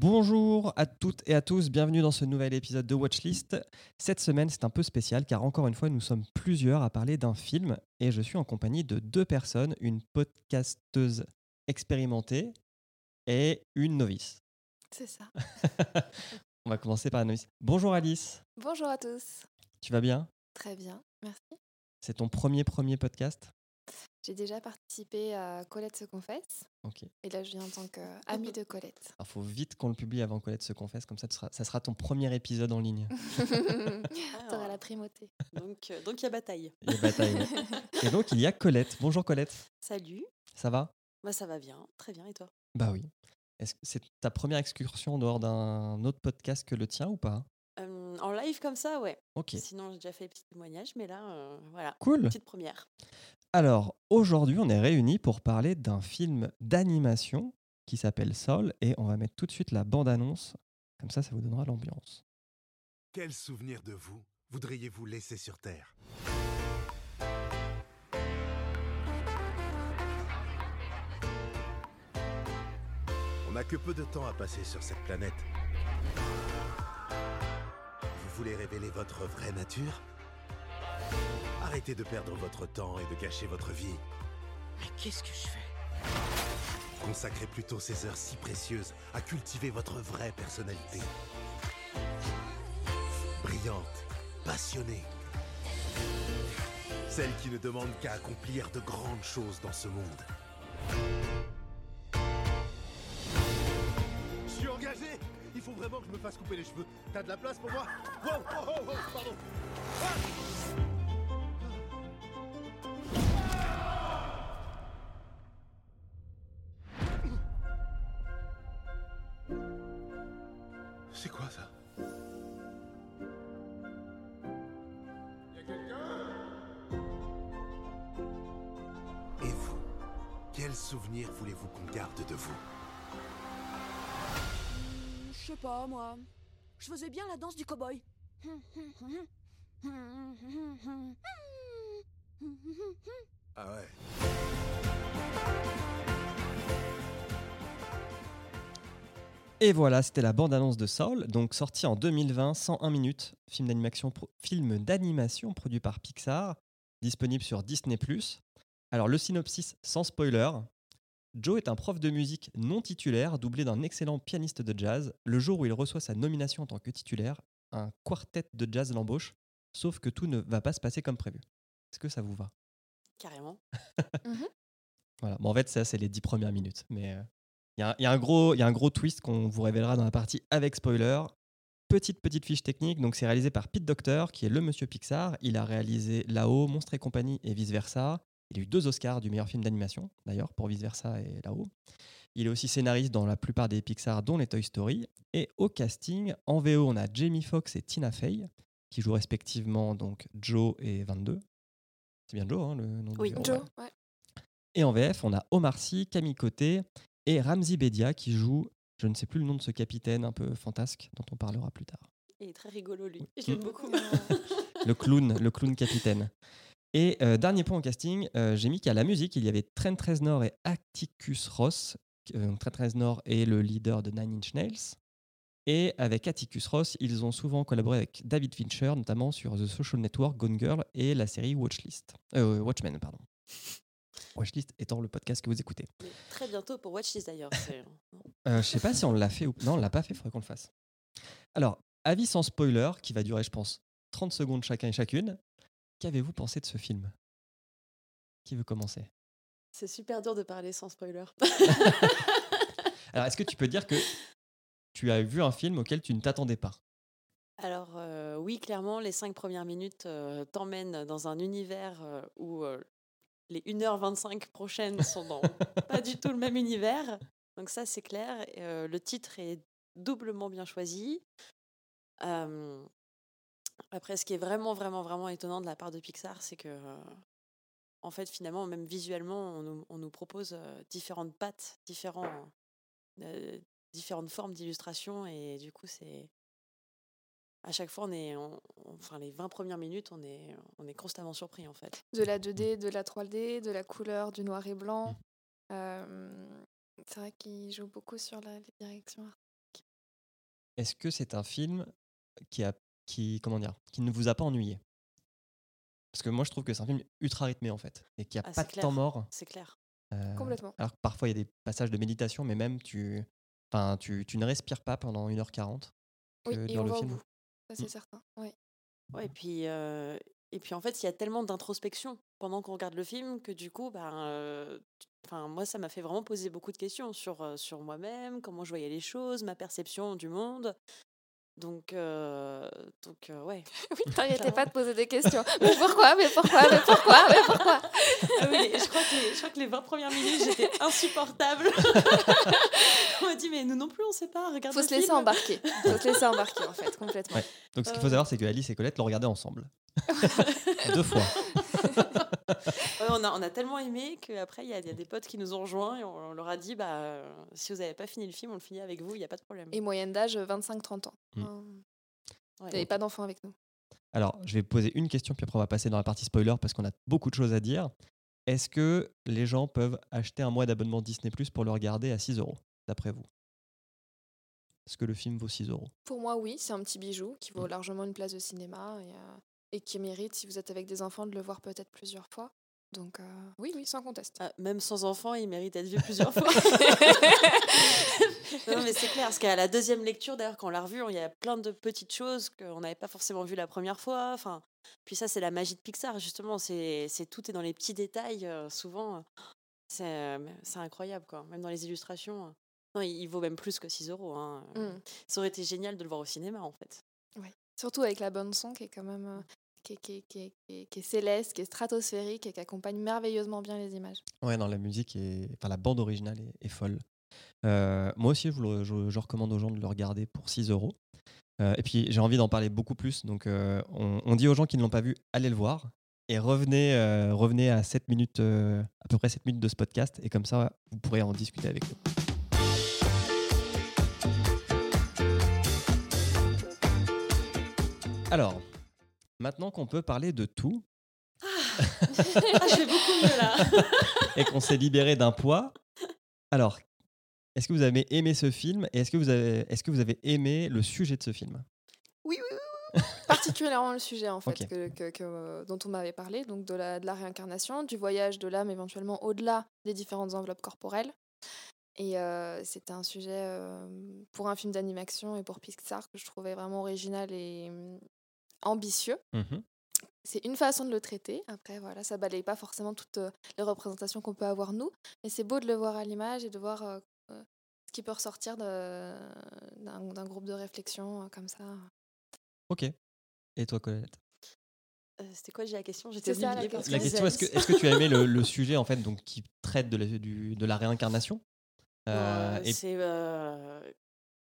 Bonjour à toutes et à tous, bienvenue dans ce nouvel épisode de Watchlist. Cette semaine, c'est un peu spécial car encore une fois, nous sommes plusieurs à parler d'un film et je suis en compagnie de deux personnes, une podcasteuse expérimentée et une novice. C'est ça. On va commencer par la novice. Bonjour Alice, Bonjour à tous. tu vas bien? Très bien, merci. C'est ton premier premier podcast? J'ai déjà participé à Colette se confesse Ok. et là je viens en tant qu'amie de Colette. Alors faut vite qu'on le publie avant Colette se confesse, comme ça, tu seras- ça sera ton premier épisode en ligne. T'auras la primauté. Donc, euh, donc il y a bataille. Il y a bataille. et donc il y a Colette. Bonjour Colette, Salut. ça va? Bah ça va bien, très bien. Et toi? Bah oui. Est-ce que c'est ta première excursion en dehors d'un autre podcast que le tien ou pas? Euh, En live comme ça, ouais. Ok. Sinon j'ai déjà fait des petits témoignages, mais là, euh, voilà, Cool. petite première. Alors, aujourd'hui, on est réunis pour parler d'un film d'animation qui s'appelle Soul et on va mettre tout de suite la bande-annonce. Comme ça, ça vous donnera l'ambiance. Quel souvenir de vous voudriez-vous laisser sur Terre? On n'a que peu de temps à passer sur cette planète. Vous voulez révéler votre vraie nature? Arrêtez de perdre votre temps et de gâcher votre vie. Mais qu'est-ce que je fais? Consacrez plutôt ces heures si précieuses à cultiver votre vraie personnalité. Brillante, passionnée. Celle qui ne demande qu'à accomplir de grandes choses dans ce monde. Je suis engagé Il faut vraiment que je me fasse couper les cheveux. T'as de la place pour moi? Wow, oh, oh, oh, pardon C'est moi. Je faisais bien la danse du cow-boy. Ah ouais Et voilà, c'était la bande-annonce de Soul, donc sorti en 2020, 101 minutes, film d'animation, pro- film d'animation produit par Pixar, disponible sur Disney+. Alors le synopsis sans spoiler. Joe est un prof de musique non titulaire, doublé d'un excellent pianiste de jazz. Le jour où il reçoit sa nomination en tant que titulaire, un quartet de jazz l'embauche, sauf que tout ne va pas se passer comme prévu. Est-ce que ça vous va? Carrément. Voilà. Bon, en fait, ça, c'est les dix premières minutes. Mais euh, il y, a un- il y a un gros- il y a un gros twist qu'on vous révélera dans la partie avec spoiler. Petite, petite fiche technique. Donc, c'est réalisé par Pete Docter, qui est le monsieur Pixar. Il a réalisé Là-haut, Monstre et compagnie et vice-versa. Il a eu deux Oscars du meilleur film d'animation, d'ailleurs, pour vice-versa et Là-haut. Il est aussi scénariste dans la plupart des Pixar, dont les Toy Story. Et au casting, en VO, on a Jamie Foxx et Tina Fey, qui jouent respectivement donc Joe et 22. C'est bien Joe, hein, le nom du Oui, Joe, ouais. ouais. Et en VF, on a Omar Sy, Camille Côté et Ramzi Bedia qui joue, je ne sais plus le nom de ce capitaine un peu fantasque dont on parlera plus tard. Il est très rigolo lui. Je l'aime beaucoup. Le clown, le clown capitaine. Et euh, dernier point au casting, euh, j'ai mis qu'à la musique, il y avait Trent Reznor et Atticus Ross. Euh, Trent Reznor est le leader de Nine Inch Nails. Et avec Atticus Ross, ils ont souvent collaboré avec David Fincher, notamment sur The Social Network, Gone Girl et la série Watchlist. Euh, Watchmen, pardon. Watchlist étant le podcast que vous écoutez. Mais très bientôt pour Watch This d'ailleurs. je sais pas si on l'a fait ou non, on l'a pas fait, il faudrait qu'on le fasse. Alors, avis sans spoiler, qui va durer, je pense, 30 secondes chacun et chacune. Qu'avez-vous pensé de ce film? Qui veut commencer? C'est super dur de parler sans spoiler. Alors, est-ce que tu peux dire que tu as vu un film auquel tu ne t'attendais pas? Alors euh, oui, clairement, les cinq premières minutes euh, t'emmènent dans un univers euh, où les 1h25 prochaines sont dans pas du tout le même univers. Donc ça, c'est clair. Le titre est doublement bien choisi. Euh, après, ce qui est vraiment, vraiment, vraiment étonnant de la part de Pixar, c'est que, euh, en fait, finalement, même visuellement, on nous, on nous propose euh, différentes pattes, différents, euh, différentes formes d'illustration. Et du coup, c'est à chaque fois, on est, on- on- enfin, les 20 premières minutes, on est, on est constamment surpris, en fait. De la 2D, de la 3D, de la couleur, du noir et blanc. Euh, c'est vrai qu'il joue beaucoup sur la, les directions artistiques. est-ce que c'est un film qui a qui comment dire qui ne vous a pas ennuyé Parce que moi je trouve que c'est un film ultra rythmé en fait et qui a Ah, pas c'est de clair. temps mort. C'est clair. Euh, Complètement. Alors que parfois il y a des passages de méditation, mais même tu, enfin tu, tu ne respires pas pendant 1h40 que Oui, et dure on le va au film. bout. Ça, c'est Mm. certain. Ouais. Ouais, et puis, euh, et puis en fait, il y a tellement d'introspection pendant qu'on regarde le film que du coup, ben, euh, enfin, moi, ça m'a fait vraiment poser beaucoup de questions sur, euh, sur moi-même, comment je voyais les choses, ma perception du monde. Donc, euh, donc euh, ouais. Oui, t'arrêtais pas de poser des questions. Mais pourquoi Mais pourquoi Mais pourquoi Mais pourquoi? Ah oui, je, crois que les, je crois que les 20 premières minutes, j'étais insupportable. on m'a dit, mais nous non plus, on sait pas. Regarde Faut se laisser film. embarquer. Faut se laisser embarquer, en fait, complètement. Ouais. Donc ce qu'il faut Euh. savoir, c'est que Alice et Colette l'ont regardé ensemble. Deux fois. Ouais, on, a, on a tellement aimé qu'après, il y, a il y a des potes qui nous ont rejoints et on, on leur a dit, bah, euh, si vous n'avez pas fini le film, on le finit avec vous, il n'y a pas de problème. Et moyenne d'âge, 25-30 ans. Mm. Ouais. Vous n'avez pas d'enfants avec nous. Alors, je vais poser une question, puis après on va passer dans la partie spoiler parce qu'on a beaucoup de choses à dire. Est-ce que les gens peuvent acheter un mois d'abonnement Disney Plus pour le regarder à 6 euros, d'après vous? Est-ce que le film vaut 6 euros? Pour moi, oui, c'est un petit bijou qui vaut Mm. largement une place de cinéma et, euh, et qui mérite, si vous êtes avec des enfants, de le voir peut-être plusieurs fois. Donc, euh, oui, oui, sans conteste. Ah, même sans enfant, il mérite d'être vu plusieurs fois. non, mais c'est clair, parce qu'à la deuxième lecture, d'ailleurs, quand on l'a revu, il y a plein de petites choses qu'on n'avait pas forcément vues la première fois. Enfin, puis ça, c'est la magie de Pixar, justement. C'est tout est dans les petits détails, euh, souvent. C'est euh, c'est incroyable, quoi. Même dans les illustrations. Non, il, il vaut même plus que 6 euros. hein. Mm. Ça aurait été génial de le voir au cinéma, en fait. Surtout avec la bonne son qui est quand même euh, qui, est, céleste, qui est stratosphérique et qui accompagne merveilleusement bien les images. Ouais, non, la musique est. Enfin, la bande originale est, folle. Euh, moi aussi, je, vous je- recommande aux gens de le regarder pour 6 euros. Euh, et puis, j'ai envie d'en parler beaucoup plus. Donc, on, on dit aux gens qui ne l'ont pas vu, allez le voir. Et revenez, revenez à 7 minutes, à peu près 7 minutes de ce podcast. Et comme ça, vous pourrez en discuter avec nous. Alors, maintenant qu'on peut parler de tout Ah, je vais beaucoup mieux, là. et qu'on s'est libéré d'un poids, alors, est-ce que vous avez aimé ce film et est-ce que, vous avez, est-ce que vous avez aimé le sujet de ce film? Oui, oui, oui, oui. Particulièrement le sujet en fait Ok. que, que- que, dont on m'avait parlé, donc de la, de la réincarnation, du voyage de l'âme éventuellement au-delà des différentes enveloppes corporelles. Et euh, c'était un sujet euh, pour un film d'animation et pour Pixar que je trouvais vraiment original et ambitieux. Mhm. C'est une façon de le traiter. Après, voilà, ça balaye pas forcément toutes euh, les représentations qu'on peut avoir nous, mais c'est beau de le voir à l'image et de voir euh, euh, ce qui peut ressortir d'un groupe de réflexion comme ça. Ok. Et toi, Colette? Euh, C'était quoi déjà la question? J'étais la parce La que- question, est-ce que, tu as aimé le, le sujet en fait, donc, qui traite de la, du- de la réincarnation? Euh, euh, et- C'est. euh,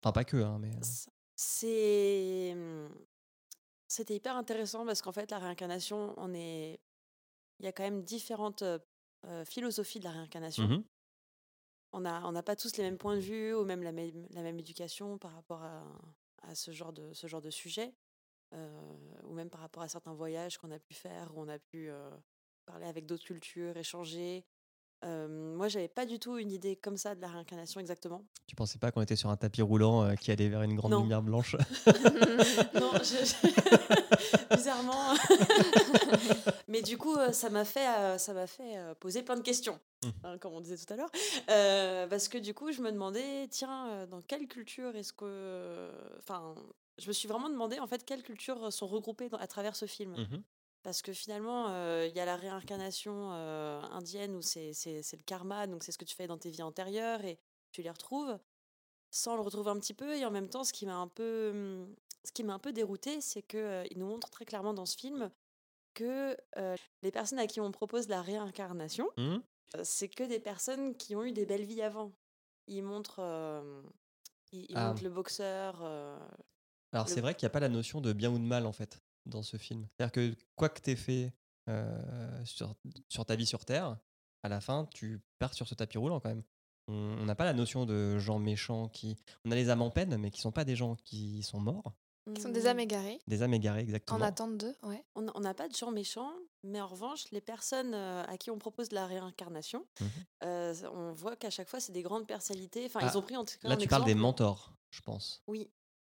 Enfin, pas que, hein, mais. C'est. C'était hyper intéressant parce qu'en fait, la réincarnation, on est. Il y a quand même différentes euh, philosophies de la réincarnation. mhm. On n'a on n'a pas tous les mêmes points de vue ou même la même, la même éducation par rapport à, à ce, genre de, ce genre de sujet. euh, ou même par rapport à certains voyages qu'on a pu faire, où on a pu euh, parler avec d'autres cultures, échanger. Euh, moi, j'avais pas du tout une idée comme ça de la réincarnation exactement. Tu pensais pas qu'on était sur un tapis roulant euh, qui allait vers une grande Non. lumière blanche? Non, je- bizarrement. Mais du coup, euh, ça m'a fait, euh, ça m'a fait poser plein de questions, Mhm. hein, comme on disait tout à l'heure. Parce que du coup, je me demandais, tiens, dans quelle culture est-ce que. Enfin, je me suis vraiment demandé, en fait, quelles cultures sont regroupées dans- à travers ce film? Mhm. Parce que finalement, euh, il y a la réincarnation euh, indienne où c'est le karma, donc c'est ce que tu fais dans tes vies antérieures et tu les retrouves sans le retrouver un petit peu. Et en même temps, ce qui m'a un peu, hum, ce qui m'a un peu dérouté, c'est qu'il nous montre très clairement dans ce film que euh, les personnes à qui on propose la réincarnation, euh, c'est que des personnes qui ont eu des belles vies avant. Ils montrent, euh, ils, ils Ah. le boxeur. euh, Alors, Le- c'est vrai qu'il n'y a pas la notion de bien ou de mal, en fait, dans ce film. C'est-à-dire que quoi que tu aies fait euh, sur, sur ta vie sur Terre, à la fin, tu pars sur ce tapis roulant quand même. On n'a pas la notion de gens méchants qui. On a les âmes en peine, mais qui sont pas des gens qui sont morts. Qui sont des âmes égarées, Des âmes égarées, exactement. en attente d'eux. Ouais. On n'a pas de gens méchants, mais en revanche, les personnes euh, à qui on propose la réincarnation, Mhm. euh, on voit qu'à chaque fois, c'est des grandes personnalités. Enfin, Ah, ils ont pris en tout cas Là, un tu parles des mentors, je pense. Oui.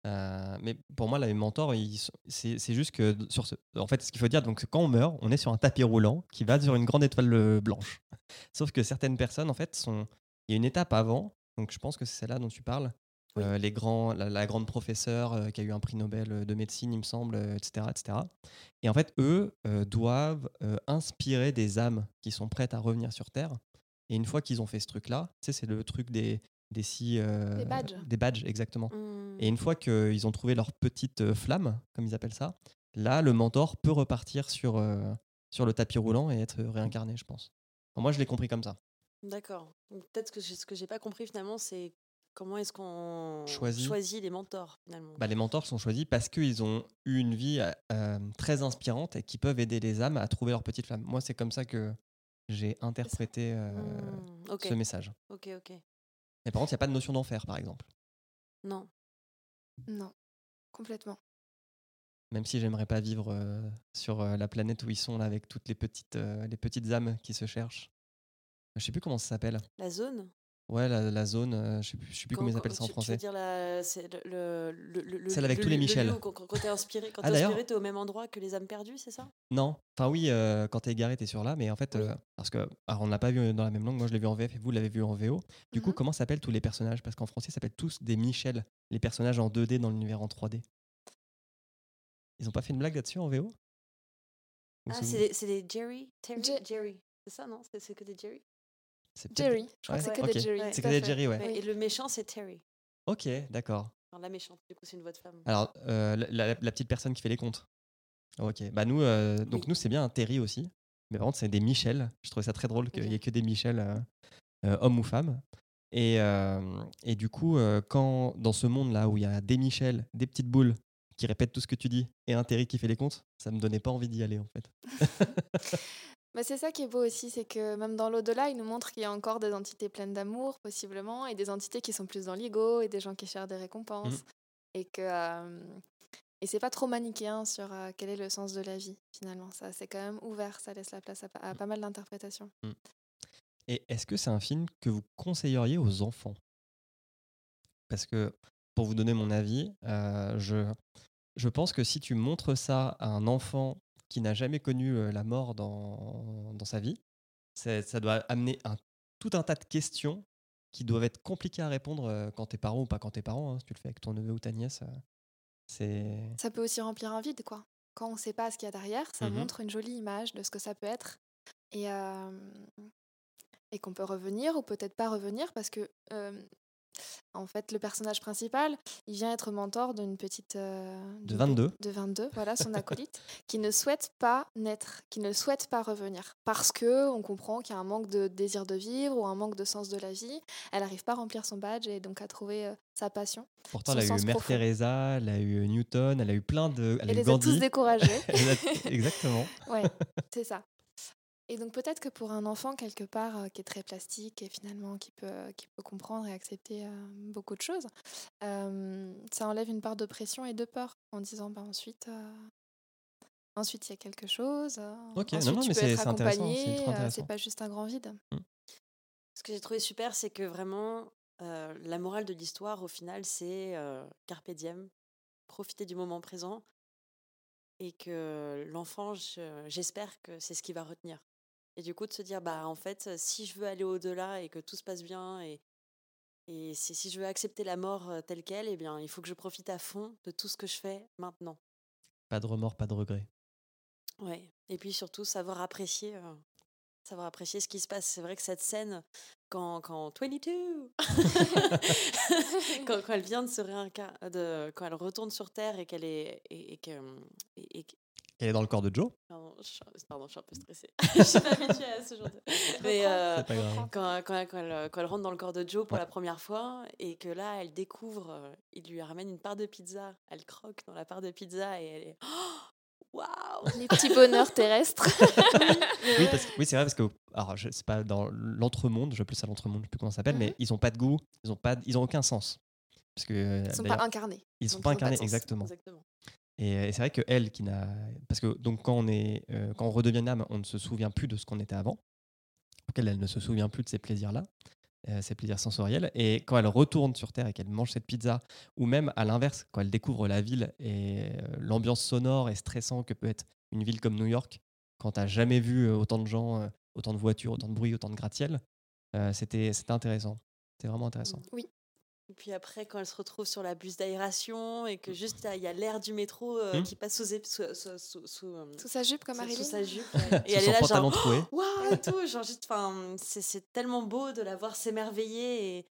Euh, mais pour moi, là, les mentors, c'est juste que sur ce, en fait, ce qu'il faut dire, donc quand on meurt, on est sur un tapis roulant qui va sur une grande étoile euh, blanche. Sauf que certaines personnes, en fait, sont, il y a une étape avant. Donc, je pense que c'est celle-là dont tu parles. Oui. Euh, les grands, la, la grande professeure euh, qui a eu un prix Nobel de médecine, il me semble, etc., etc. Et en fait, eux doivent inspirer des âmes qui sont prêtes à revenir sur Terre. Et une fois qu'ils ont fait ce truc-là, tu sais, c'est le truc des des euh, Des badges. des badges, exactement. Hmm. Et une fois qu'ils ont trouvé leur petite euh, flamme, comme ils appellent ça, là, le mentor peut repartir sur, euh, sur le tapis roulant et être réincarné, je pense. Enfin, moi, je l'ai compris comme ça. D'accord. Peut-être que ce que j'ai pas compris finalement, c'est comment est-ce qu'on Choisit. choisit les mentors finalement. Bah, les mentors sont choisis parce qu'ils ont eu une vie euh, très inspirante et qui peuvent aider les âmes à trouver leur petite flamme. Moi, c'est comme ça que j'ai interprété euh, Hmm, ce message. ok, ok. Mais par contre, il n'y a pas de notion d'enfer, par exemple. Non. Non, complètement. Même si j'aimerais pas vivre euh, sur euh, la planète où ils sont, là, avec toutes les petites, euh, les petites âmes qui se cherchent. Je sais plus comment ça s'appelle. La zone? Ouais, la, la zone, euh, je sais plus, je sais plus comment ils appellent ça en tu- Tu veux français. dire la, c'est le, le, le, le- Celle avec le tous les Michel. Quand, quand t'es inspiré, quand Ah, t'es inspiré, t'es au même endroit que les âmes perdues, c'est ça? Non, enfin oui, euh, quand t'es égaré, t'es sur là, mais en fait, Oui. euh, parce que alors on l'a pas vu dans la même langue, moi je l'ai vu en VF et vous l'avez vu en VO. Du coup, Mhm. comment s'appellent tous les personnages? Parce qu'en français, ils s'appellent tous des Michel, les personnages en 2D dans l'univers en 3D. Ils ont pas fait une blague là-dessus en VO Ah, c'est des, c'est des Jerry Terry Je- Jerry. C'est ça, non? C'est c'est que des Jerry? Jerry, je crois Ouais, que c'est que ok. des Jerry. Ouais. C'est que des. Jerry, ouais. Et le méchant, c'est Terry. Ok, d'accord. Enfin, la méchante, du coup, c'est une voix de femme. Alors, euh, la, la- la petite personne qui fait les comptes. Ok, bah nous, euh, donc Oui. nous, c'est bien un Terry aussi. Mais par contre, c'est des Michel. Je trouvais ça très drôle qu'il n'y ait que des Michel, euh, euh, hommes ou femmes. Et, euh, et du coup, euh, quand dans ce monde-là où il y a des Michel, des petites boules qui répètent tout ce que tu dis et un Terry qui fait les comptes, ça me donnait pas envie d'y aller en fait. Mais c'est ça qui est beau aussi, c'est que même dans l'au-delà, il nous montre qu'il y a encore des entités pleines d'amour, possiblement, et des entités qui sont plus dans l'ego, et des gens qui cherchent des récompenses. Mhm. Et que. euh, et c'est pas trop manichéen sur euh, quel est le sens de la vie, finalement. Ça, c'est quand même ouvert, ça laisse la place à, à pas mal d'interprétations. Et est-ce que c'est un film que vous conseilleriez aux enfants? Parce que, pour vous donner mon avis, euh, je, je pense que si tu montres ça à un enfant qui n'a jamais connu la mort dans, dans sa vie, ça doit amener un, tout un tas de questions qui doivent être compliquées à répondre quand t'es parent ou pas quand t'es parent. hein, si tu le fais avec ton neveu ou ta nièce, c'est... Ça peut aussi remplir un vide, quoi. Quand on sait pas ce qu'il y a derrière, ça Mhm. montre une jolie image de ce que ça peut être. Et, euh, et qu'on peut revenir ou peut-être pas revenir parce que, euh, en fait, le personnage principal, il vient être mentor d'une petite. euh, De d'une 22. pe- De 22, voilà, son acolyte, qui ne souhaite pas naître, qui ne souhaite pas revenir. Parce que on comprend qu'il y a un manque de désir de vivre ou un manque de sens de la vie. Elle n'arrive pas à remplir son badge et donc à trouver euh, sa passion. Pourtant, elle a eu Mère profond. Teresa, elle a eu Newton, elle a eu plein de... Elle a Elle les a Gandhi. tous découragés. A- Exactement. Ouais, c'est ça. Et donc peut-être que pour un enfant quelque part euh, qui est très plastique et finalement qui peut, qui peut comprendre et accepter euh, beaucoup de choses, euh, ça enlève une part de pression et de peur en disant bah, ensuite, euh, ensuite il y a quelque chose. euh, Ok, non, ensuite non, tu mais peux c'est- être c'est intéressant, euh, pas juste un grand vide. Ce que j'ai trouvé super, c'est que vraiment, euh, la morale de l'histoire, au final, c'est euh, carpe diem, profiter du moment présent, et que l'enfant, je- j'espère que c'est ce qu'il va retenir. Et du coup, de se dire, bah en fait, si je veux aller au-delà et que tout se passe bien, et, et si, si je veux accepter la mort telle qu'elle, eh bien, il faut que je profite à fond de tout ce que je fais maintenant. Pas de remords, pas de regrets. Ouais. Et puis surtout, savoir apprécier, euh, savoir apprécier ce qui se passe. C'est vrai que cette scène, quand, quand 22, quand, quand elle vient de se réincarner, quand elle retourne sur Terre et qu'elle est. Et, et que, et- Elle est dans le corps de Joe pardon, je, suis- pardon, je suis un peu stressée. je suis pas habituée à ce genre de. Mais euh, C'est pas grave. quand, quand, quand elle, quand elle rentre dans le corps de Joe pour Ouais. la première fois et que là, elle découvre, euh, il lui ramène une part de pizza. Elle croque dans la part de pizza et elle est. Waouh! Les petits bonheurs terrestres. Oui, parce que- oui, c'est vrai parce que alors je c'est pas dans l'entremonde, je vais plus ça l'entremonde, je sais plus comment ça s'appelle, mais ils ont pas de goût, ils ont pas, de- ils ont aucun sens. Parce que euh, Ils sont d'ailleurs, pas incarnés. ils sont donc pas incarnés. Exactement. Et, euh, et c'est vrai que elle qui n'a, parce que donc quand on est, euh, quand on redevient âme, on ne se souvient plus de ce qu'on était avant. Donc elle, ne se souvient plus de ces plaisirs-là. euh, ses plaisirs sensoriels. Et quand elle retourne sur Terre et qu'elle mange cette pizza, ou même à l'inverse, quand elle découvre la ville et euh, l'ambiance sonore et stressant que peut être une ville comme New York, quand tu n'as jamais vu autant de gens, autant de voitures, autant de bruit, autant de gratte-ciel, euh, c'était intéressant. C'était vraiment intéressant. Et puis après, quand elle se retrouve sur la bus d'aération et que juste il y a l'air du métro euh, Hmm. qui passe sous, ép- sous, sous, sous- sous, euh, Sous sa jupe comme Marilyn. sous sa jupe. ouais. Et elle est là, genre, troué. waouh et tout. Genre, juste, enfin, c'est, c'est tellement beau de la voir s'émerveiller. Et,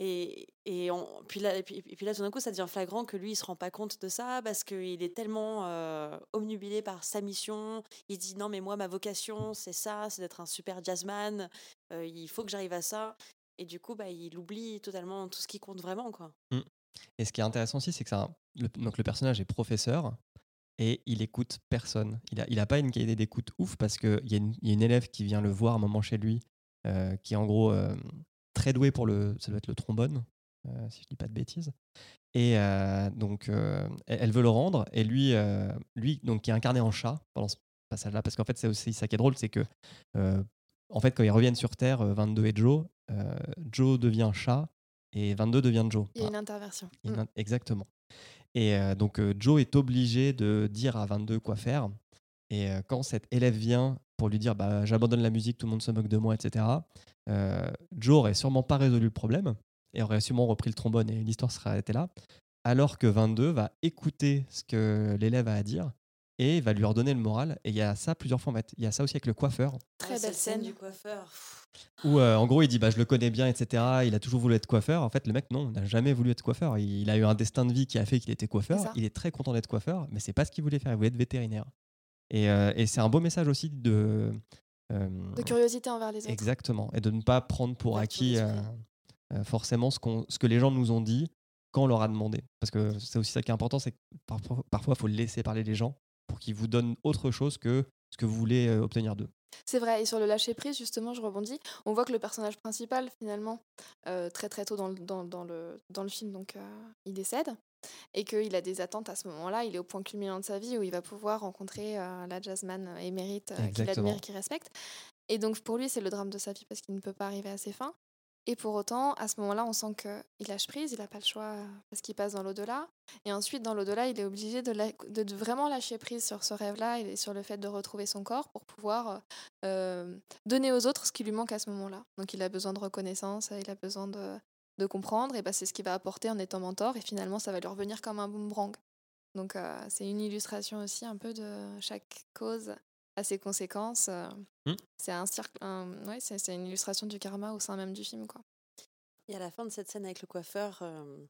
et, et, on, puis, là, et, puis, et puis là, tout d'un coup, ça devient flagrant que lui, il se rend pas compte de ça parce qu'il est tellement euh, omnubilé par sa mission. Il dit non, mais moi, ma vocation, c'est ça, c'est d'être un super jazzman. Euh, il faut que j'arrive à ça. Et du coup, bah, il oublie totalement tout ce qui compte vraiment. Quoi. Et ce qui est intéressant aussi, c'est que ça, le, donc le personnage est professeur et il écoute personne. Il n'a il a pas une qualité d'écoute ouf parce qu'il y, y a une élève qui vient le voir un moment chez lui, euh, qui est en gros euh, très douée pour le, ça doit être le trombone, euh, si je dis pas de bêtises. Et donc, euh, elle, veut le rendre et lui, lui donc, qui est incarné en chat pendant ce passage-là, parce qu'en fait, c'est aussi ça qui est drôle, c'est que en fait, quand ils reviennent sur Terre, euh, 22 et Joe, Joe devient chat et 22 devient Joe. Il y a une interversion. Mm. Exactement. Et euh, donc euh, Joe est obligé de dire à 22 quoi faire. Et euh, quand cet élève vient pour lui dire bah, j'abandonne la musique, tout le monde se moque de moi, etc., euh, Joe aurait sûrement pas résolu le problème et aurait sûrement repris le trombone et l'histoire serait arrêtée là. Alors que 22 va écouter ce que l'élève a à dire et va lui redonner le moral. Et il y a ça plusieurs fois en fait. Il y a ça aussi avec le coiffeur. Très Ah, belle scène. du coiffeur. où euh, en gros il dit bah je le connais bien etc il a toujours voulu être coiffeur. En fait le mec non il n'a jamais voulu être coiffeur. Il, il a eu un destin de vie qui a fait qu'il était coiffeur. Il est très content d'être coiffeur mais c'est pas ce qu'il voulait faire. Il voulait être vétérinaire. Et, euh, et c'est un beau message aussi de euh, De curiosité envers les autres. exactement. Et de ne pas prendre pour acquis euh, euh, forcément ce, qu'on ce que les gens nous ont dit quand on leur a demandé. Parce que c'est aussi ça qui est important c'est que parfois parfois il faut laisser parler les gens pour qu'ils vous donnent autre chose que ce que vous voulez euh, obtenir d'eux C'est vrai, et sur le lâcher prise, justement, je rebondis. On voit que le personnage principal, finalement, euh, très très tôt dans le, dans, dans le, dans le film, donc euh, il décède, et qu'il a des attentes à ce moment-là. Il est au point culminant de sa vie où il va pouvoir rencontrer euh, la jazzman émérite qu'il admire et qu'il respecte. Et donc pour lui, c'est le drame de sa vie parce qu'il ne peut pas arriver à ses fins. Et pour autant, à ce moment-là, on sent qu'il lâche prise, il n'a pas le choix euh, parce qu'il passe dans l'au-delà. Et ensuite, dans l'au-delà, il est obligé de, vraiment lâcher prise sur ce rêve-là et sur le fait de retrouver son corps pour pouvoir euh, euh, donner aux autres ce qui lui manque à ce moment-là. Donc il a besoin de reconnaissance, il a besoin de, comprendre, et bah, c'est ce qu'il va apporter en étant mentor, et finalement ça va lui revenir comme un boomerang. Donc euh, c'est une illustration aussi un peu de chaque cause à ses conséquences. euh, Hmm. C'est un cirque, un- ouais, c'est c'est une illustration du karma au sein même du film. Quoi. Et à la fin de cette scène avec le coiffeur, euh,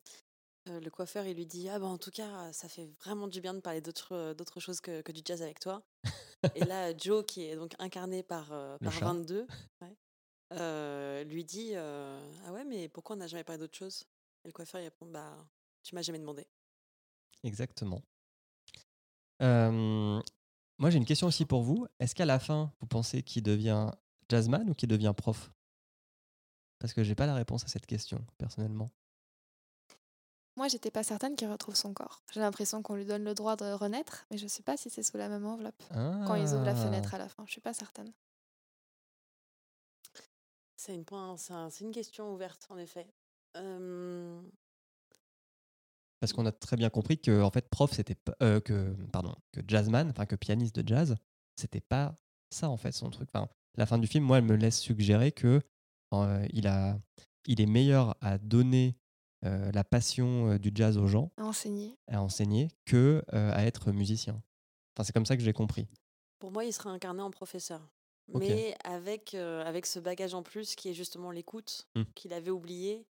euh, le coiffeur il lui dit ah bah en tout cas ça fait vraiment du bien de parler d'autres d'autres choses que, que du jazz avec toi. et là Joe qui est donc incarné par euh, par chat. 22 ouais, euh, lui dit euh, ah ouais mais pourquoi on n'a jamais parlé d'autre chose? Et le coiffeur il répond bah tu m'as jamais demandé. Exactement. Moi, j'ai une question aussi pour vous. Est-ce qu'à la fin, vous pensez qu'il devient jazzman ou qu'il devient prof? Parce que j'ai pas la réponse à cette question, personnellement. Moi, j'étais pas certaine qu'il retrouve son corps. J'ai l'impression qu'on lui donne le droit de renaître, mais je sais pas si c'est sous la même enveloppe. Quand ils ouvrent la Ah. fenêtre à la fin, je suis pas certaine. C'est une c'est question ouverte en effet. Euh, Parce qu'on a très bien compris que en fait, prof, c'était euh, que pardon, que jazzman, enfin que pianiste de jazz, c'était pas ça en fait son truc. Enfin, la fin du film, moi, elle me laisse suggérer que euh, il a, il est meilleur à donner euh, la passion euh, du jazz aux gens, À enseigner. à enseigner, que euh, à être musicien. Enfin, c'est comme ça que j'ai compris. Pour moi, il sera incarné en professeur. Mais avec, euh, avec ce bagage en plus qui est justement l'écoute, Hmm. qu'il avait oublié.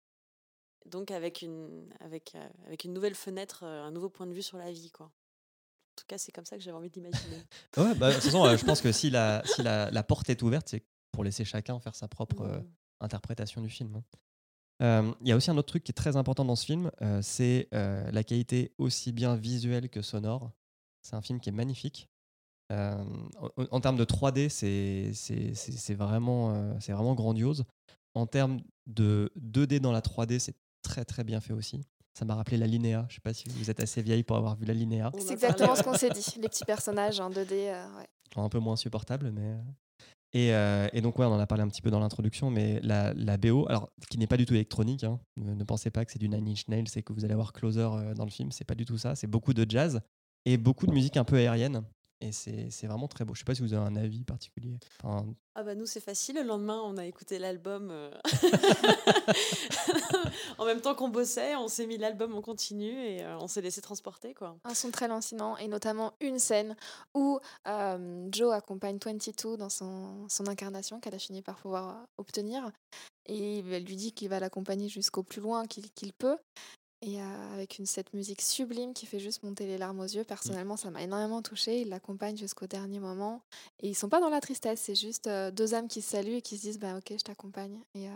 Donc avec une, avec, euh, avec une nouvelle fenêtre, euh, un nouveau point de vue sur la vie. Quoi. En tout cas, c'est comme ça que j'avais envie d'imaginer. Ouais, bah, de toute façon, euh, je pense que si la, si la, la porte est ouverte, c'est pour laisser chacun faire sa propre euh, Mm. interprétation du film. hein. Euh, Il y a aussi un autre truc qui est très important dans ce film, euh, c'est la qualité aussi bien visuelle que sonore. C'est un film qui est magnifique. En, en termes de 3D, c'est vraiment, c'est vraiment grandiose. En termes de 2D dans la 3D, c'est très très bien fait aussi. Ça m'a rappelé la Linéa. Je sais pas si vous êtes assez vieille pour avoir vu la Linéa. C'est a exactement ce qu'on s'est dit. Les petits personnages en 2D. euh, ouais. un peu moins insupportable, mais. Et, euh, et donc, ouais, on en a parlé un petit peu dans l'introduction, mais la, la BO, alors, qui n'est pas du tout électronique, hein, ne, ne pensez pas que c'est du Nine Inch Nails et que vous allez avoir Closer euh, dans le film, c'est pas du tout ça. C'est beaucoup de jazz et beaucoup de musique un peu aérienne. Et c'est c'est vraiment très beau. Je sais pas si vous avez un avis particulier. Enfin, Ah bah nous c'est facile, le lendemain on a écouté l'album euh, en même temps qu'on bossait, on s'est mis l'album en continu et euh, on s'est laissé transporter quoi. Un son très lancinant et notamment une scène où euh, Joe accompagne 22 dans son, son incarnation qu'elle a fini par pouvoir obtenir. Et elle lui dit qu'il va l'accompagner jusqu'au plus loin qu'il qu'il peut. Et euh, avec une cette musique sublime qui fait juste monter les larmes aux yeux. Personnellement, ça m'a énormément touchée. Il l'accompagne jusqu'au dernier moment. Et ils sont pas dans la tristesse, c'est juste euh, deux âmes qui se saluent et qui se disent bah, Ok, je t'accompagne. Et euh,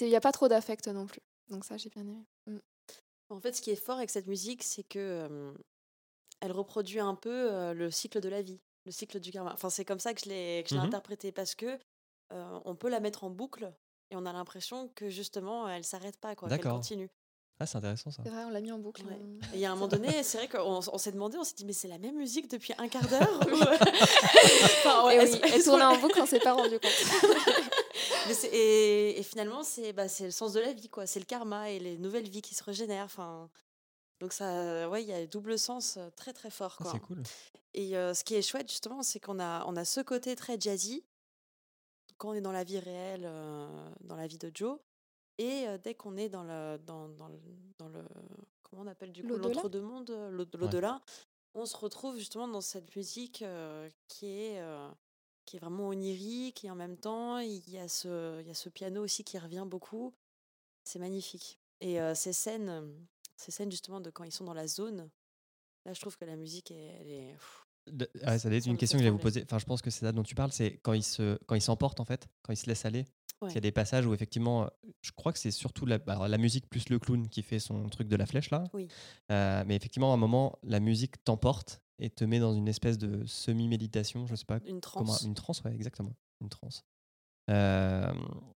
il n'y a pas trop d'affect non plus. Donc, ça, j'ai bien aimé. Mm. En fait ce qui est fort avec cette musique c'est que euh, elle reproduit un peu euh, le cycle de la vie, le cycle du karma. Enfin c'est comme ça que je l'ai que je l'ai Mhm. interprété parce que euh, on peut la mettre en boucle et on a l'impression que justement elle s'arrête pas quoi, qu'elle continue. Ah, c'est intéressant ça. C'est vrai, on l'a mis en boucle. Ouais. Et il y a un moment donné, c'est vrai qu'on on s'est demandé, on s'est dit, mais c'est la même musique depuis un quart d'heure ou- Enfin, ouais, oui, elle tournait en boucle, on s'est pas rendu compte. Mais et, et finalement, c'est bah, c'est le sens de la vie, quoi. C'est le karma et les nouvelles vies qui se régénèrent. Enfin, donc ça, ouais, il y a double sens euh, très très fort, Ah, quoi. c'est cool. Et euh, ce qui est chouette justement, c'est qu'on a, on a ce côté très jazzy quand on est dans la vie réelle, euh, dans la vie de Joe, et euh, dès qu'on est dans le, dans, dans le, dans le, comment on appelle du coup l'entre-deux-mondes, l'au- l'au-delà, on se retrouve justement dans cette musique euh, qui est euh, qui est vraiment onirique et en même temps il y a ce, il y a ce piano aussi qui revient beaucoup. C'est magnifique. Et euh, ces scènes, ces scènes justement de quand ils sont dans la zone, là je trouve que la musique est, elle est pff, De- ah, ça doit être une question que je vais vous poser. Enfin, je pense que c'est ça dont tu parles. C'est quand il se, quand il s'emporte en fait, quand il se laisse aller. Ouais. Il y a des passages où effectivement, je crois que c'est surtout la, bah, alors, la musique plus le clown qui fait son truc de la flèche là. Oui. Euh, mais effectivement, à un moment, la musique t'emporte et te met dans une espèce de semi-méditation. Je sais pas une comment. transe. Une transe, ouais, exactement. Une transe. Euh,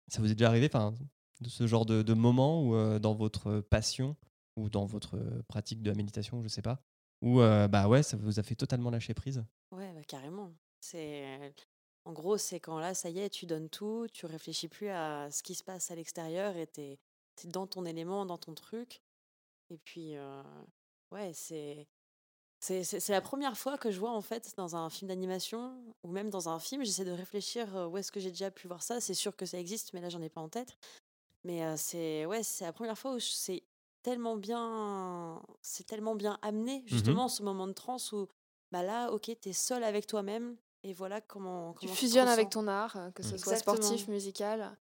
ça vous est déjà arrivé, enfin, de ce genre de, de moment où euh, dans votre passion ou dans votre pratique de la méditation, je sais pas, où bah ouais, ça vous a fait totalement lâcher prise? Ouais, bah, carrément. C'est en gros, c'est quand là, ça y est, tu donnes tout, tu réfléchis plus à ce qui se passe à l'extérieur et t'es es dans ton élément, dans ton truc. Et puis, euh, ouais, c'est c'est la première fois que je vois en fait dans un film d'animation ou même dans un film, j'essaie de réfléchir où est-ce que j'ai déjà pu voir ça. C'est sûr que ça existe, mais là, j'en ai pas en tête. Mais euh, c'est ouais, c'est la première fois où c'est tellement bien, c'est tellement bien amené justement ce moment de transe où bah là, ok, t'es seul avec toi-même et voilà comment, Tu comment te fusionnes avec ton art, euh, que ce soit Exactement. sportif, musical.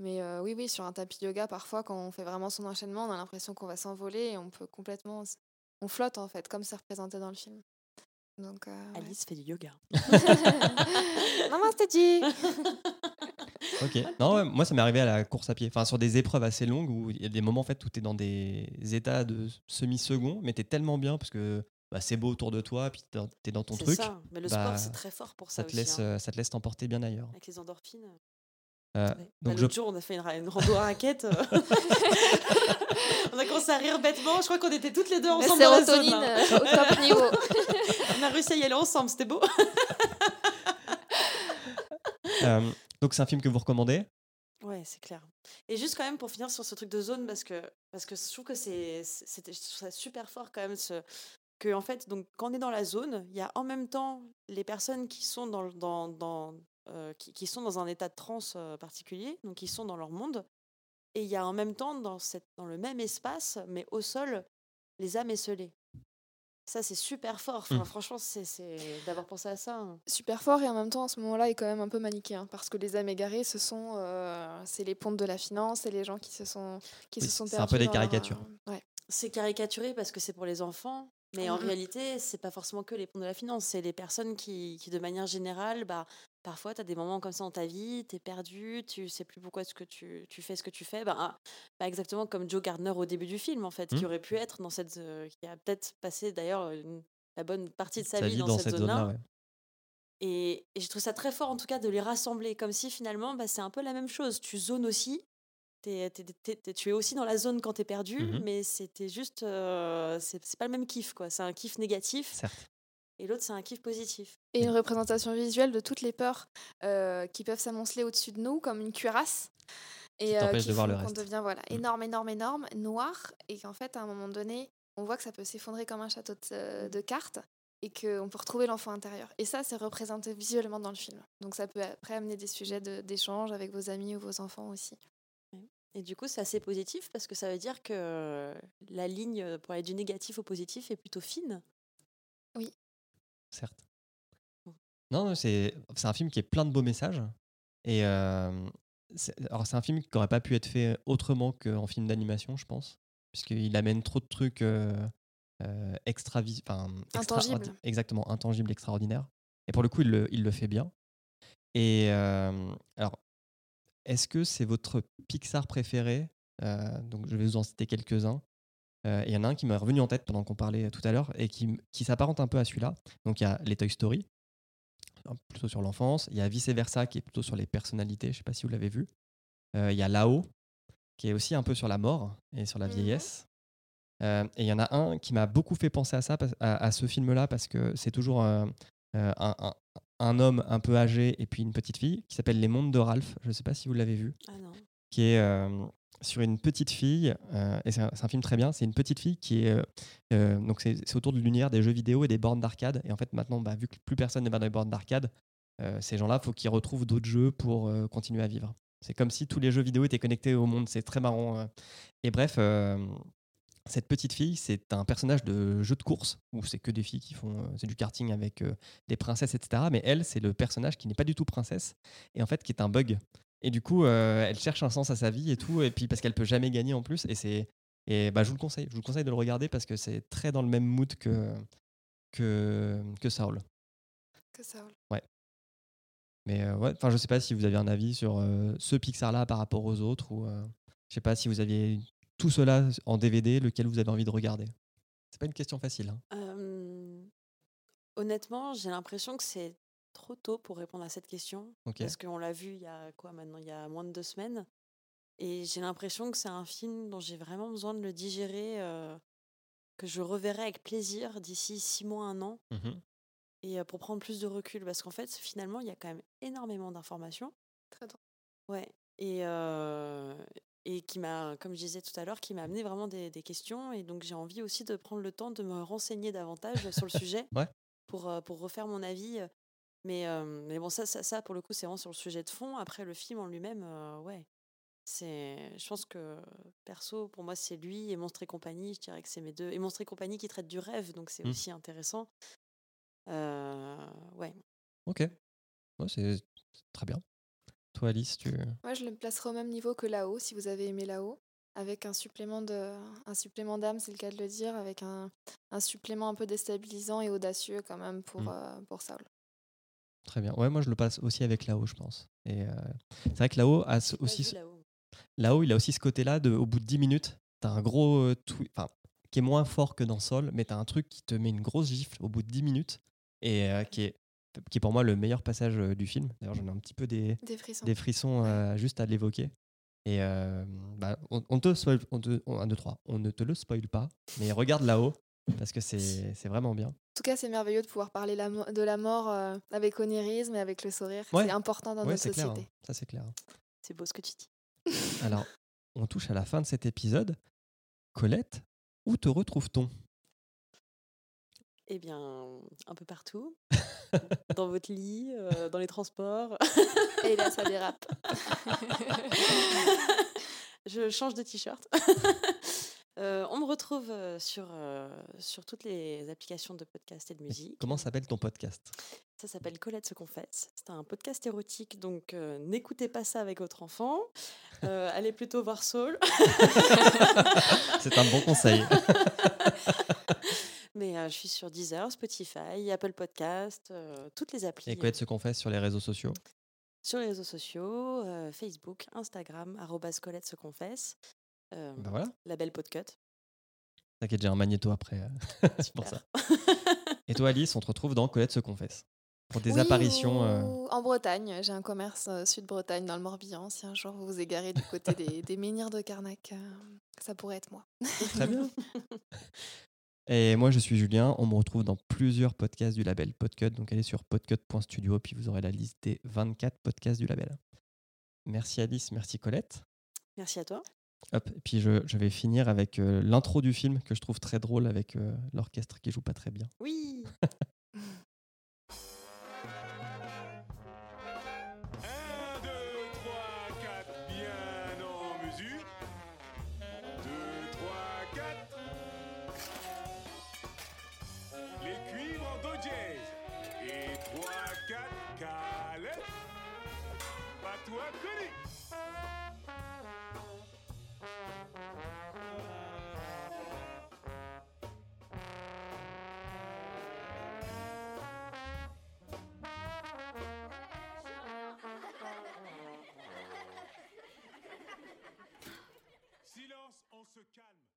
Mais euh, oui, oui, sur un tapis de yoga, parfois, quand on fait vraiment son enchaînement, on a l'impression qu'on va s'envoler et on peut complètement. On flotte, en fait, comme c'est représenté dans le film. Donc. euh, ouais. Alice fait du yoga. Maman, c'était dit Ok. Non, ouais, moi, ça m'est arrivé à la course à pied. Enfin, sur des épreuves assez longues où il y a des moments en fait où tu es dans des états de semi-second, mais tu es tellement bien parce que bah, c'est beau autour de toi, puis tu es dans ton C'est truc. ça. Mais le bah, sport, c'est très fort pour ça, Ça te, aussi. laisse, hein. euh, ça te laisse t'emporter bien ailleurs. Avec les endorphines. Euh, Ouais. donc Bah, je L'autre jour, on a fait une, une rando à raquette. euh. on a commencé à rire bêtement. Je crois qu'on était toutes les deux La ensemble dans la zone. sérotonine euh, au top niveau. On a réussi à y aller ensemble, c'était beau. Euh, donc c'est un film que vous recommandez? Ouais, c'est clair. Et juste quand même pour finir sur ce truc de zone, parce que, parce que je trouve que c'est, c'était, je trouve ça super fort quand même, ce, que en fait, donc, quand on est dans la zone, il y a en même temps les personnes qui sont dans, le- dans, dans, euh, qui, qui sont dans un état de transe euh, particulier, donc qui sont dans leur monde, et il y a en même temps dans, cette, dans le même espace, mais au sol, les âmes esselées. Ça, c'est super fort. Enfin, Mm. Franchement, c'est, d'avoir pensé à ça. hein. Super fort et en même temps, en ce moment-là, est quand même un peu manichéen parce que les âmes égarées, ce sont. euh, c'est les pontes de la finance, c'est les gens qui se sont, qui Oui, se sont c'est un peu des caricatures. euh, ouais. C'est caricaturé parce que c'est pour les enfants, mais en Mhm. réalité, c'est pas forcément que les ponts de la finance, c'est les personnes qui, qui, de manière générale, bah, parfois, tu as des moments comme ça dans ta vie, tu es perdu, tu sais plus pourquoi est-ce que tu, tu fais ce que tu fais. Bah, ah, bah, exactement comme Joe Gardner au début du film, en fait, qui aurait pu être dans cette. euh, qui a peut-être passé d'ailleurs la bonne partie de sa, Sa vie, vie dans, cette zone-là. ouais. Et, et je trouve ça très fort, en tout cas, de les rassembler, comme si finalement, bah, c'est un peu la même chose. Tu zones aussi. T'es- t'es- t'es- t'es- tu es aussi dans la zone quand tu es perdu, Mhm. mais c'était juste. euh, c'est c'est pas le même kiff, quoi. C'est un kiff négatif. Certes. et l'autre c'est un kiff positif. Et une représentation visuelle de toutes les peurs euh, qui peuvent s'amonceler au-dessus de nous, comme une cuirasse. Et euh, qui de voir le qu'on reste. devient voilà, Mm. énorme, énorme, énorme, noir, et qu'en fait, à un moment donné, on voit que ça peut s'effondrer comme un château de, euh, de cartes, et qu'on peut retrouver l'enfant intérieur. Et ça, c'est représenté visuellement dans le film. Donc ça peut après amener des sujets de- d'échange avec vos amis ou vos enfants aussi. Et du coup, c'est assez positif parce que ça veut dire que la ligne pour aller du négatif au positif est plutôt fine. certes. Mm. Non, c'est c'est un film qui est plein de beaux messages. Et euh, c'est alors c'est un film qui n'aurait pas pu être fait autrement qu'en film d'animation, je pense, puisqu'il amène trop de trucs euh, euh, extra, enfin, extra- Intangibles. exactement, intangibles, extraordinaires. Et pour le coup, il le, il le fait bien. Et euh, alors, est-ce que c'est votre Pixar préféré? Euh, Donc, je vais vous en citer quelques-uns. Euh, Il y en a un qui m'est revenu en tête pendant qu'on parlait tout à l'heure et qui, s'apparente un peu à celui-là. Donc, il y a les Toy Story, euh, plutôt sur l'enfance. Il y a Vice Versa, qui est plutôt sur les personnalités. Je ne sais pas si vous l'avez vu. Il y a Là-haut, qui est aussi un peu sur la mort et sur la Mhm. vieillesse. Euh, et il y en a un qui m'a beaucoup fait penser à ça, à, à ce film-là, parce que c'est toujours euh, un, un- un homme un peu âgé et puis une petite fille, qui s'appelle Les Mondes de Ralph. Je ne sais pas si vous l'avez vu Ah non. qui est euh, sur une petite fille, euh, et c'est un, film très bien, c'est une petite fille qui est... euh, donc c'est autour de l'univers des jeux vidéo et des bornes d'arcade, et en fait maintenant, bah, vu que plus personne n'est dans les bornes d'arcade, ces gens-là, il faut qu'ils retrouvent d'autres jeux pour continuer à vivre. C'est comme si tous les jeux vidéo étaient connectés au monde, c'est très marrant. Et bref, cette petite fille, c'est un personnage de jeu de course, où c'est que des filles qui font... euh, c'est du karting avec euh, des princesses, etc. Mais elle, c'est le personnage qui n'est pas du tout princesse, et en fait qui est un bug. Et du coup, euh, elle cherche un sens à sa vie et tout, et puis parce qu'elle peut jamais gagner en plus. Et c'est et bah je vous le conseille, je vous le conseille de le regarder parce que c'est très dans le même mood que que que Saul. Que ça. Mais euh, ouais, enfin je sais pas si vous avez un avis sur euh, ce Pixar là par rapport aux autres ou je sais pas si vous aviez tout cela en DVD, lequel vous avez envie de regarder? C'est pas une question facile. hein. Euh, honnêtement, j'ai l'impression que c'est trop tôt pour répondre à cette question. Parce qu'on l'a vu il y a quoi maintenant Il y a moins de deux semaines. Et j'ai l'impression que c'est un film dont j'ai vraiment besoin de le digérer, euh, que je reverrai avec plaisir d'ici six mois, un an, Mhm. et euh, pour prendre plus de recul. Parce qu'en fait, finalement, il y a quand même énormément d'informations. Très drôle. Ouais. Et, euh, et qui m'a, comme je disais tout à l'heure, qui m'a amené vraiment des, des questions. Et donc, j'ai envie aussi de prendre le temps de me renseigner davantage sur le sujet Ouais. pour, euh, pour refaire mon avis. Mais, euh, mais bon, ça, ça, ça, pour le coup, c'est vraiment sur le sujet de fond. Après, le film en lui-même, euh, ouais. C'est, je pense que perso, pour moi, c'est lui et Monstre et compagnie. Je dirais que c'est mes deux. Et Monstre et compagnie qui traite du rêve, donc c'est Mm. aussi intéressant. Euh, ouais. Ok. Ouais, c'est très bien. Toi Alice, tu Moi, je le placerai au même niveau que là-haut, si vous avez aimé là-haut, avec un supplément de, un supplément d'âme, c'est le cas de le dire, avec un, un supplément un peu déstabilisant et audacieux quand même pour, Mm. euh, pour Saul. très bien. Ouais, moi je le passe aussi avec là-haut, je pense. Et euh, c'est vrai que là-haut a aussi là-haut. Il a aussi ce côté-là de, au bout de 10 minutes, t'as un gros euh, enfin, qui est moins fort que dans Sol, mais t'as un truc qui te met une grosse gifle au bout de 10 minutes et euh, qui, est, qui est pour moi le meilleur passage euh, du film. D'ailleurs, j'en ai un petit peu des, Des frissons. des frissons euh, juste à l'évoquer. Et euh, bah, on, on te spoil, on te, on, un, deux, trois, on ne te le spoil pas, mais regarde là-haut parce que c'est c'est vraiment bien. En tout cas, c'est merveilleux de pouvoir parler la de la mort euh, avec onirisme et avec le sourire. Ouais. C'est important dans Ouais, notre clair, société. hein. ça c'est clair. C'est beau ce que tu dis. Alors, on touche à la fin de cet épisode. Colette, où te retrouve-t-on? Eh bien, un peu partout. dans votre lit, euh, dans les transports. Et là, ça dérape. je change de t-shirt. Euh, on me retrouve euh, sur, euh, sur toutes les applications de podcast et de musique. Comment s'appelle ton podcast? Ça s'appelle Colette se confesse. C'est un podcast érotique, donc n'écoutez pas ça avec votre enfant. Allez plutôt voir Saul. C'est un bon conseil. Mais euh, je suis sur Deezer, Spotify, Apple Podcast, euh, toutes les applis. Et Colette se confesse sur les réseaux sociaux? Sur les réseaux sociaux, euh, Facebook, Instagram, Colette se confesse. Bah voilà. Label Podcut. T'inquiète, j'ai un magnéto après. euh, c'est pour ça. Et toi, Alice, on te retrouve dans Colette se confesse. Pour des Oui, apparitions. euh, En Bretagne, j'ai un commerce euh, sud-Bretagne dans le Morbihan. Si un jour vous vous égarez du côté des, des menhirs de Carnac, euh, ça pourrait être moi. Très bien. Et moi, je suis Julien. On me retrouve dans plusieurs podcasts du label Podcut. Donc, allez sur podcut.studio, puis vous aurez la liste des 24 podcasts du label. Merci Alice, merci Colette. Merci à toi. Hop, et puis je, je vais finir avec euh, l'intro du film que je trouve très drôle avec euh, l'orchestre qui joue pas très bien. Oui. Silence, on se calme.